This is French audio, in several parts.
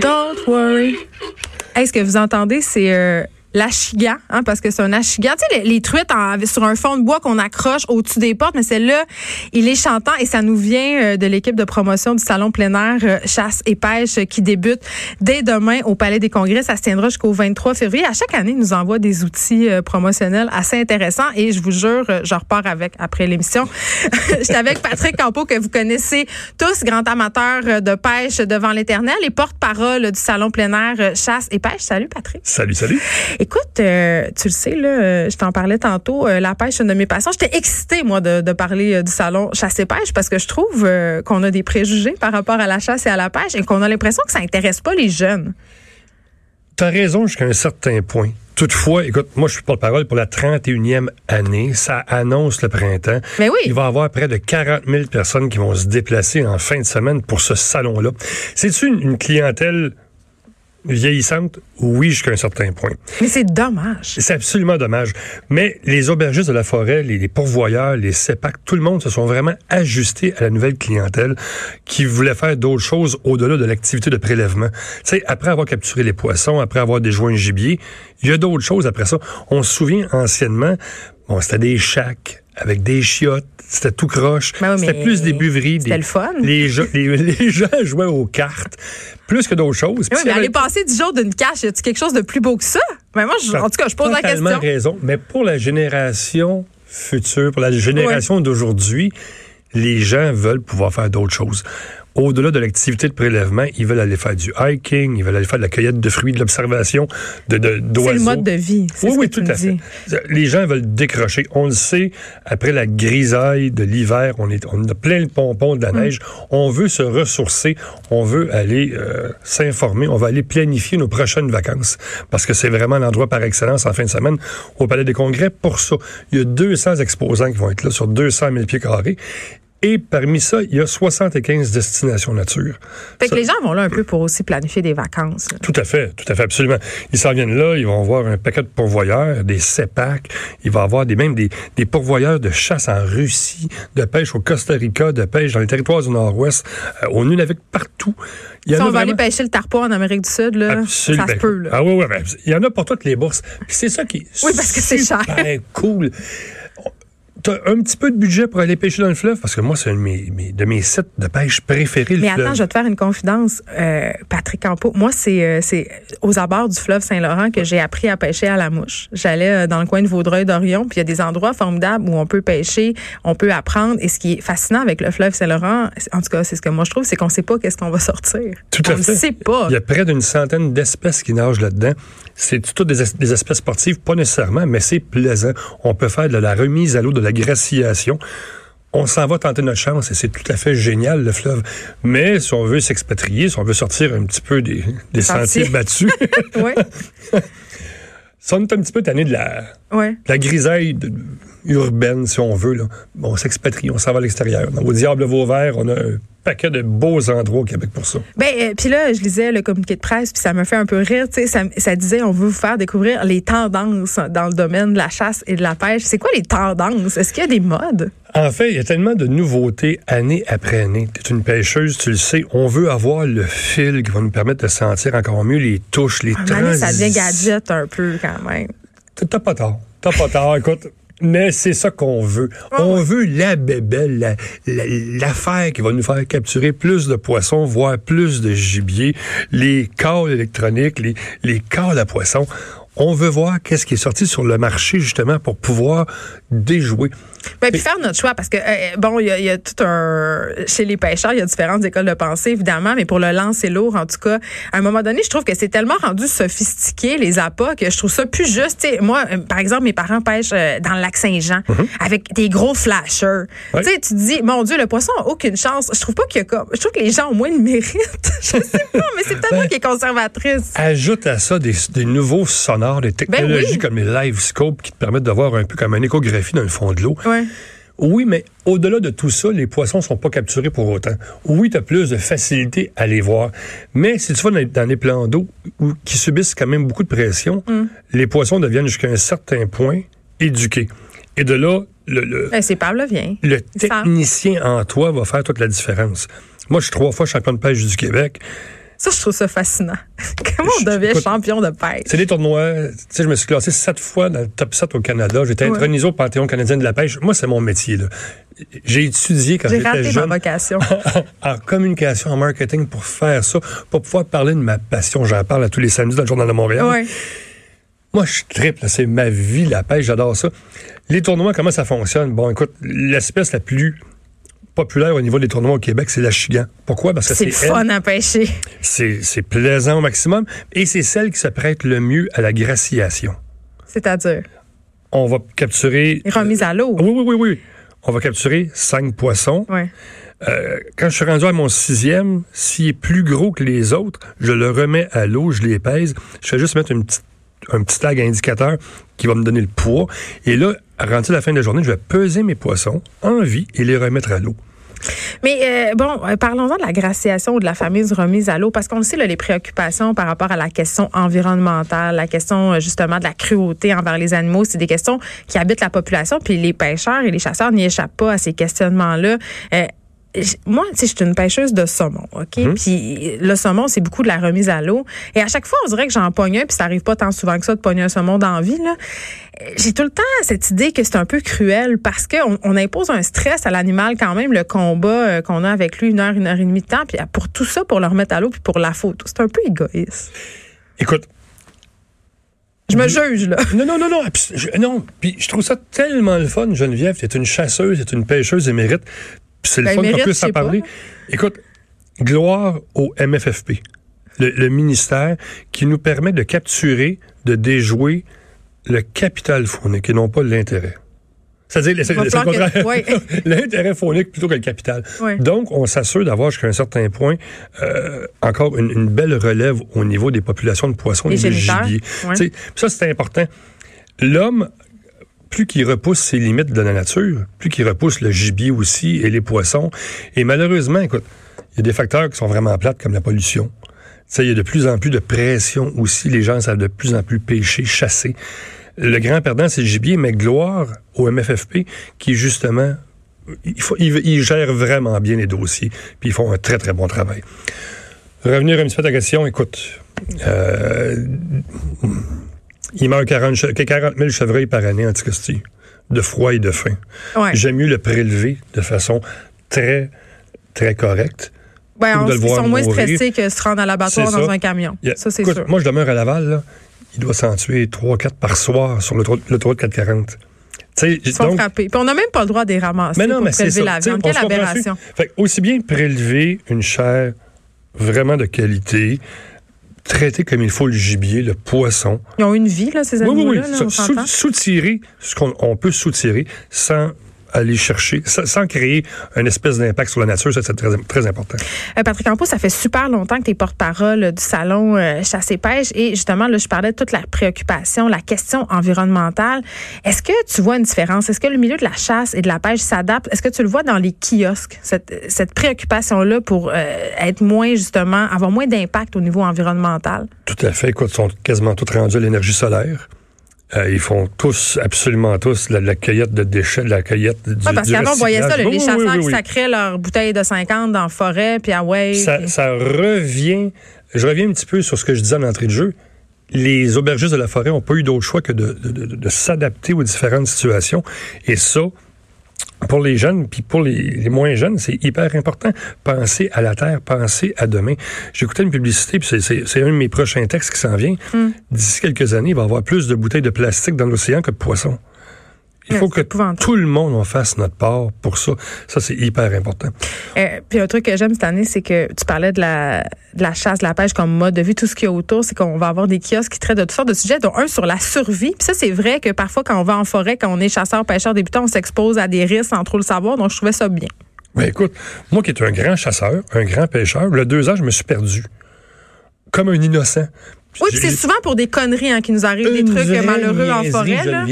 Don't worry. Est-ce que vous entendez, c'est euh, l'achigan, hein, parce que c'est un achigan. Tu sais, les, truites sur un fond de bois qu'on accroche au-dessus des portes, mais celle-là, il est chantant et ça nous vient euh, de l'équipe de promotion du Salon plein euh, chasse et pêche qui débute dès demain au Palais des Congrès. Ça se tiendra jusqu'au 23 février. À chaque année, ils nous envoie des outils euh, promotionnels assez intéressants et je vous jure, je repars avec après l'émission. J'étais avec Patrick Campo que vous connaissez tous, grand amateur de pêche devant l'éternel et porte-parole du Salon plein chasse et pêche. Salut Patrick. Salut, salut. Écoute, euh, tu le sais, là, euh, je t'en parlais tantôt, euh, la pêche, c'est une de mes passions. J'étais excitée, moi, de, de parler euh, du salon chasse et pêche parce que je trouve qu'on a des préjugés par rapport à la chasse et à la pêche et qu'on a l'impression que ça intéresse pas les jeunes. T'as raison jusqu'à un certain point. Toutefois, écoute, moi, je suis porte-parole pour la 31e année. Ça annonce le printemps. Mais oui. Il va y avoir près de 40 000 personnes qui vont se déplacer en fin de semaine pour ce salon-là. C'est-tu une, une clientèle vieillissante? Oui, jusqu'à un certain point. Mais c'est dommage. C'est absolument dommage. Mais les aubergistes de la forêt, les, les pourvoyeurs, les CEPAC, tout le monde se sont vraiment ajustés à la nouvelle clientèle qui voulait faire d'autres choses au-delà de l'activité de prélèvement. Tu sais, après avoir capturé les poissons, après avoir déjoué un gibier, il y a d'autres choses après ça. On se souvient anciennement, bon, c'était des chacs avec des chiottes, c'était tout croche. Ben oui, c'était plus des buveries. c'était des- le fun. Les, gens- les, les gens jouaient aux cartes, plus que d'autres choses. Oui, Puis mais aller passer du jour d'une cache, y a-t-il quelque chose de plus beau que ça? Mais moi, je- en tout cas, je pose la question. raison. Mais pour la génération future, pour la génération d'aujourd'hui, les gens veulent pouvoir faire d'autres choses. Au-delà de l'activité de prélèvement, ils veulent aller faire du hiking, ils veulent aller faire de la cueillette de fruits, de l'observation, de, de, d'oiseaux. C'est le mode de vie. Oui, oui, tout à fait. Les gens veulent décrocher. On le sait, après la grisaille de l'hiver, on, est, on a plein le pompon de la Mm. neige. On veut se ressourcer. On veut aller euh, s'informer. On va aller planifier nos prochaines vacances. Parce que c'est vraiment l'endroit par excellence en fin de semaine au Palais des Congrès pour ça. Il y a 200 exposants qui vont être là sur 200 000 pieds carrés. Et parmi ça, il y a 75 destinations nature. Fait que les gens vont là un peu pour aussi planifier des vacances. là. tout à fait, tout à fait, absolument. Ils s'en viennent là, ils vont voir un paquet de pourvoyeurs, des CEPAC, il va y avoir des, même des, des pourvoyeurs de chasse en Russie, de pêche au Costa Rica, de pêche dans les territoires du Nord-Ouest, euh, nous navigue partout. Il y Si on va aller pêcher le tarpon en Amérique du Sud, là, Absolument. ça se peut. Là. Ah oui, oui, ben, il y en a pour toutes les bourses. C'est ça qui est Oui, parce que c'est cher. cool. T'as un petit peu de budget pour aller pêcher dans le fleuve, parce que moi, c'est un de mes, mes- de mes sites de pêche préférés, le Mais fleuve. attends, je vais te faire une confidence, euh, Patrick Campo. Moi, c'est euh, c'est aux abords du fleuve Saint-Laurent que j'ai appris à pêcher à la mouche. J'allais euh, dans le coin de Vaudreuil-Dorion, puis il y a des endroits formidables où on peut pêcher, on peut apprendre. Et ce qui est fascinant avec le fleuve Saint-Laurent, en tout cas, c'est ce que moi je trouve, c'est qu'on sait pas qu'est-ce qu'on va sortir. Tout à on fait. ne sait pas. Il y a près d'une centaine d'espèces qui nagent là-dedans. C'est toutes des, es- des espèces sportives, pas nécessairement, mais c'est plaisant. On peut faire de la remise à l'eau, de la graciation. On s'en va tenter notre chance et c'est tout à fait génial, le fleuve. Mais si on veut s'expatrier, si on veut sortir un petit peu des, des Sentiers. battus, Oui, si on est un petit peu tanné de la, la grisaille urbaine, si on veut, là, bon, on s'expatrie, on s'en va à l'extérieur. Au Diable Vauvert, on a un paquet de beaux endroits au Québec pour ça. Ben, euh, puis là, je lisais le communiqué de presse, puis ça me fait un peu rire. Ça, ça disait, on veut vous faire découvrir les tendances dans le domaine de la chasse et de la pêche. C'est quoi les tendances? Est-ce qu'il y a des modes? En fait, il y a tellement de nouveautés année après année. Tu es une pêcheuse, tu le sais. On veut avoir le fil qui va nous permettre de sentir encore mieux les touches, les donné, ça devient transitions. gadget un peu quand même. T'as pas tort. T'as pas tort. Écoute. Mais c'est ça qu'on veut. Ah On veut la bébelle, la- la- l'affaire qui va nous faire capturer plus de poissons, voire plus de gibier, les câbles électroniques, les, les câbles à poissons. On veut voir qu'est-ce qui est sorti sur le marché justement pour pouvoir déjouer. Ben, puis faire notre choix, parce que, euh, bon, il y, a- il y a tout un. Chez les pêcheurs, il y a différentes écoles de pensée, évidemment, mais pour le lancer lourd, en tout cas, à un moment donné, je trouve que c'est tellement rendu sophistiqué, les appâts, que je trouve ça plus juste. Moi, euh, par exemple, mes parents pêchent euh, dans le lac Saint-Jean avec des gros flashers. Ouais. Tu sais, tu dis, mon Dieu, le poisson a aucune chance. Je trouve pas qu'il y a comme. Je trouve que les gens ont moins le mérite. je sais pas, mais c'est peut-être moi qui est conservatrice. Ajoute à ça des, des nouveaux sonores, des technologies Ben oui. comme les live scopes qui te permettent de voir un peu comme une échographie dans le fond de l'eau. Ouais. Oui, mais au-delà de tout ça, les poissons sont pas capturés pour autant. Oui, tu as plus de facilité à les voir. Mais si tu vas dans les, plans d'eau qui subissent quand même beaucoup de pression, Mm. les poissons deviennent jusqu'à un certain point éduqués. Et de là, le, le, c'est pavlovien. le technicien en toi va faire toute la différence. Moi, je suis trois fois champion de pêche du Québec. Ça, je trouve ça fascinant. Comment on devient Écoute, champion de pêche? C'est des tournois. Tu sais, je me suis classé sept fois dans le top 7 au Canada. Été Ouais. intronisé au Panthéon canadien de la pêche. Moi, c'est mon métier. J'ai étudié quand J'ai j'étais raté ma jeune vocation. en communication, en marketing pour faire ça, pour pouvoir parler de ma passion. J'en parle à tous les samedis dans le Journal de Montréal. ouais. Moi, je triple. là. C'est ma vie, la pêche. J'adore ça. Les tournois, comment ça fonctionne? Bon, écoute, l'espèce la plus populaire au niveau des tournois au Québec, c'est la chigan. Pourquoi? Parce que C'est fun à pêcher. C'est plaisant au maximum et c'est celle qui se prête le mieux à la graciation. C'est-à-dire, On va capturer. les remises à l'eau. Oui, oui, oui, oui. On va capturer cinq poissons. Ouais. Euh, quand je suis rendu à mon sixième, s'il est plus gros que les autres, je le remets à l'eau, je les pèse. Je fais juste mettre une petite, un petit tag indicateur qui va me donner le poids. Et là, rendu à la fin de la journée, je vais peser mes poissons en vie et les remettre à l'eau. Mais euh, bon, euh, parlons-en de la graciation ou de la fameuse remise à l'eau, parce qu'on le sait, là, les préoccupations par rapport à la question environnementale, la question euh, justement de la cruauté envers les animaux, c'est des questions qui habitent la population, puis les pêcheurs et les chasseurs n'y échappent pas à ces questionnements-là. Moi, tu sais, je suis une pêcheuse de saumon, OK? Puis le saumon, c'est beaucoup de la remise à l'eau. Et à chaque fois, on dirait que j'en pogne un, puis ça arrive pas tant souvent que ça de pogner un saumon dans la vie, là. J'ai tout le temps cette idée que c'est un peu cruel parce qu'on on impose un stress à l'animal quand même, le combat euh, qu'on a avec lui une heure, une heure et demie de temps, puis pour tout ça, pour le remettre à l'eau, puis pour la photo. C'est un peu égoïste. Écoute, Je me juge, là. Non, non, non, non. je- non. Puis je trouve ça tellement le fun, Geneviève. Tu es une chasseuse, tu es une pêcheuse émérite. Puis c'est le Ben, fun qu'on puisse en pas. parler. Écoute, gloire au MFFP, le, le ministère qui nous permet de capturer, de déjouer le capital faunique et non pas l'intérêt. C'est-à-dire, c'est le contraire. l'intérêt faunique plutôt que le capital. Donc, on s'assure d'avoir jusqu'à un certain point euh, encore une, une belle relève au niveau des populations de poissons et de gibier. ça, c'est important. L'homme, plus qu'il repousse ses limites de la nature, plus qu'il repousse le gibier aussi et les poissons. Et malheureusement, écoute, il y a des facteurs qui sont vraiment plates comme la pollution. Tu il y a de plus en plus de pression aussi. Les gens savent de plus en plus pêcher, chasser. Le grand perdant, c'est le gibier, mais gloire au MFFP qui, justement, il, faut, gère vraiment bien les dossiers, puis ils font un très, très bon travail. Revenir un petit peu à ta question, écoute, euh, il meurt 40, che- 40 000 chevreuils par année en Anticosti, de froid et de faim. Ouais. J'aime mieux le prélever de façon très, très correcte. Ouais, on- le ils sont moins mourir. stressés que se rendre à l'abattoir dans ça. un camion. Ça, c'est sûr. Moi, je demeure à Laval, là. Il doit s'en tuer 3-4 par soir sur l'autoroute l'autoroute 440. Tu sais, Ils sont donc, frappés. Puis on n'a même pas le droit de les ramasser mais non, pour mais prélever ça. la viande. Quelle aberration. Fait aussi bien prélever une chair vraiment de qualité, traiter comme il faut le gibier, le poisson. Ils ont une vie, là, ces Oui, oui, animaux-là. oui. là, Sou- on s'entend? sou- Soutirer ce qu'on on peut soutirer sans aller chercher, sans, créer un espèce d'impact sur la nature, ça c'est très, très important. Euh, Patrick Campos, ça fait super longtemps que tu es porte-parole euh, du salon euh, Chasse et Pêche et justement, là, je parlais de toute la préoccupation, la question environnementale. Est-ce que tu vois une différence? Est-ce que le milieu de la chasse et de la pêche s'adapte? Est-ce que tu le vois dans les kiosques, cette, cette préoccupation-là pour euh, être moins, justement, avoir moins d'impact au niveau environnemental? Tout à fait. Écoute, ils sont quasiment tous rendus à l'énergie solaire. Euh, ils font tous, absolument tous, la, la cueillette de déchets, la cueillette du, Ouais, parce qu'avant, on voyait ça, là, les oui, chasseurs oui, qui sacraient leurs bouteilles de 50 dans la forêt, puis ah ouais. ça, puis- ça revient. Je reviens un petit peu sur ce que je disais en entrée de jeu. Les aubergistes de la forêt n'ont pas eu d'autre choix que de, de- de- de s'adapter aux différentes situations. Et ça, pour les jeunes, puis pour les, les moins jeunes, c'est hyper important. Penser à la terre, penser à demain. J'écoutais une publicité, puis c'est- c'est c'est un de mes prochains textes qui s'en vient. Hmm. D'ici quelques années, il va y avoir plus de bouteilles de plastique dans l'océan que de poissons. Il faut que tout le monde en fasse notre part pour ça. Ça, c'est hyper important. Euh, puis un truc que j'aime cette année, c'est que tu parlais de la, de la chasse, de la pêche comme mode de vie, tout ce qu'il y a autour, c'est qu'on va avoir des kiosques qui traitent de toutes sortes de sujets, dont un sur la survie. Puis ça, c'est vrai que parfois, quand on va en forêt, quand on est chasseur, pêcheur, débutant, on s'expose à des risques sans trop le savoir. Donc, je trouvais ça bien. Ben écoute, moi qui est un grand chasseur, un grand pêcheur, le deux ans, je me suis perdu. Comme un innocent. Oui, puis c'est souvent pour des conneries hein, qui nous arrivent, des trucs malheureux en forêt. Là.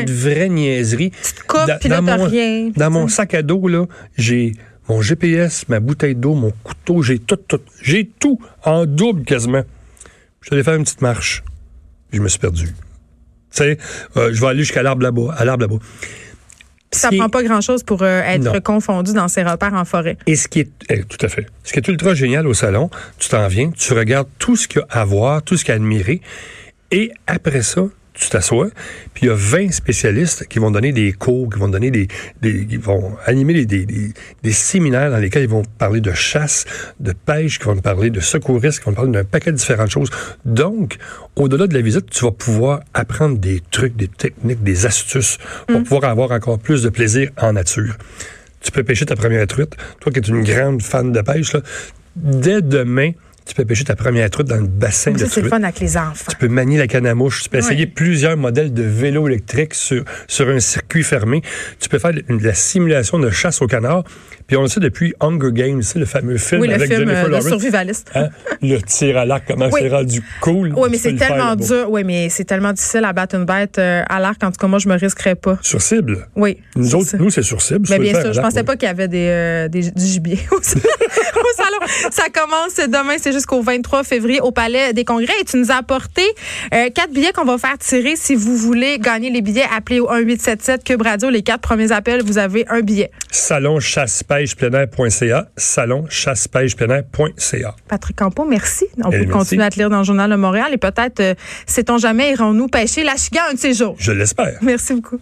Une vraie niaiserie. Tu te coupes, Dans- puis là, dans mon- rien. Dans mon sac à dos, là, j'ai mon GPS, ma bouteille d'eau, mon couteau, j'ai tout, tout. J'ai tout en double quasiment. Je suis allé faire une petite marche. Je me suis perdu. Tu sais, euh, je vais aller jusqu'à l'arbre là-bas, à l'arbre là-bas. Ça prend pas grand-chose pour euh, être Non. confondu dans ses repères en forêt. Et ce qui est eh, tout à fait. Ce qui est ultra génial au salon, tu t'en viens, tu regardes tout ce qu'il y a à voir, tout ce qu'il y a à admirer, et après ça, tu t'assois, puis il y a 20 spécialistes qui vont donner des cours, qui vont donner des, des qui vont animer des, des, des- séminaires dans lesquels ils vont parler de chasse, de pêche, qui vont parler de secouristes, qui vont parler d'un paquet de différentes choses. Donc, au-delà de la visite, tu vas pouvoir apprendre des trucs, des techniques, des astuces pour pouvoir avoir encore plus de plaisir en nature. Tu peux pêcher ta première truite. Toi qui es une grande fan de pêche, là, dès demain, tu peux pêcher ta première truite dans le bassin de Ça, c'est le truite. fun avec les enfants. Tu peux manier la canne à mouche. Tu peux essayer plusieurs modèles de vélos électriques sur, sur un circuit fermé. Tu peux faire de, de la simulation de chasse au canard. Puis on le sait depuis Hunger Games, c'est le fameux film Oui, le avec film Jennifer euh, de Lawrence. survivaliste. Hein? Le tir à l'arc, comment Oui. c'est rendu cool. Oui, mais c'est le tellement dur. Oui, mais c'est tellement difficile à battre une bête euh, à l'arc. En tout cas, moi, je me risquerais pas. Sur cible? Oui. Nous c'est autres, ça. nous, c'est sur cible. Mais le bien sûr, je pensais pas qu'il y avait des, euh, des- du gibier au salon. Ça commence demain, c'est jusqu'au 23 février au Palais des Congrès. Et tu nous as apporté euh, quatre billets qu'on va faire tirer. Si vous voulez gagner les billets, appelez au 1877 Cube Radio. Les quatre premiers appels, vous avez un billet. Salon chasse pêche pleinair.ca. Salon chasse pêche pleinair.ca. Patrick Campo, merci. On Eh, peut merci. continuer à te lire dans le Journal de Montréal et peut-être, euh, sait-on jamais, irons-nous pêcher la chiga un de ces jours? Je l'espère. Merci beaucoup.